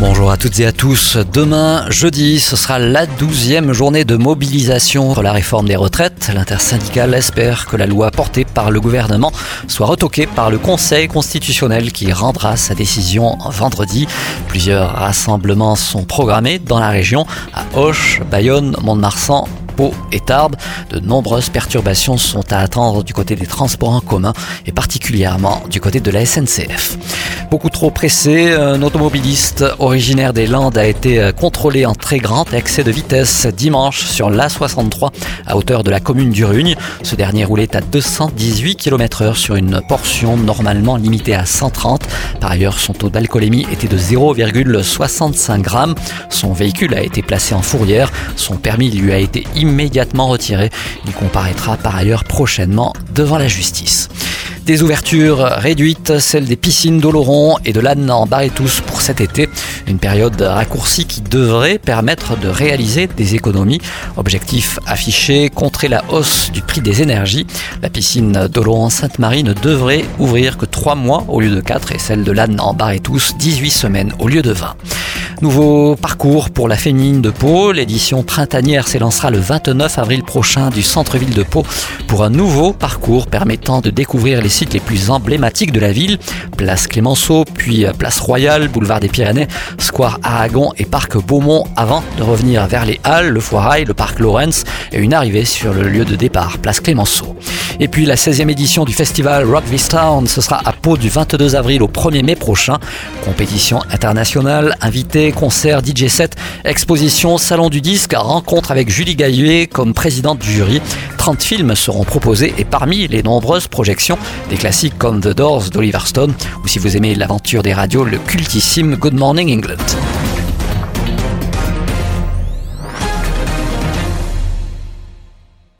Bonjour à toutes et à tous. Demain, jeudi, ce sera la douzième journée de mobilisation pour la réforme des retraites. L'intersyndicale espère que la loi portée par le gouvernement soit retoquée par le Conseil constitutionnel qui rendra sa décision vendredi. Plusieurs rassemblements sont programmés dans la région à Auch, Bayonne, Mont-de-Marsan, Pau et Tarbes. De nombreuses perturbations sont à attendre du côté des transports en commun et particulièrement du côté de la SNCF. Beaucoup trop pressé, un automobiliste originaire des Landes a été contrôlé en très grand excès de vitesse dimanche sur l'A63 à hauteur de la commune d'Urugne. Ce dernier roulait à 218 km heure sur une portion normalement limitée à 130. Par ailleurs, son taux d'alcoolémie était de 0,65 grammes. Son véhicule a été placé en fourrière. Son permis lui a été immédiatement retiré. Il comparaîtra par ailleurs prochainement devant la justice. Des ouvertures réduites, celles des piscines d'Oloron et de l'Anne en Barétous pour cet été. Une période raccourcie qui devrait permettre de réaliser des économies. Objectif affiché, contrer la hausse du prix des énergies. La piscine d'Oloron-Sainte-Marie ne devrait ouvrir que 3 mois au lieu de 4 et celle de l'Anne en Barétous 18 semaines au lieu de 20. Nouveau parcours pour la féminine de Pau. L'édition printanière s'élancera le 29 avril prochain du centre-ville de Pau pour un nouveau parcours permettant de découvrir les sites les plus emblématiques de la ville. Place Clémenceau, puis Place Royale, Boulevard des Pyrénées, Square Aragon et Parc Beaumont avant de revenir vers les Halles, le Foirail, le Parc Lawrence et une arrivée sur le lieu de départ, Place Clémenceau. Et puis la 16e édition du festival Rock This Town, ce sera à Pau du 22 avril au 1er mai prochain. Compétition internationale, invité, concert, DJ set, exposition, salon du disque, rencontre avec Julie Gaillet comme présidente du jury. 30 films seront proposés et parmi les nombreuses projections, des classiques comme The Doors d'Oliver Stone ou si vous aimez l'aventure des radios, le cultissime Good Morning England.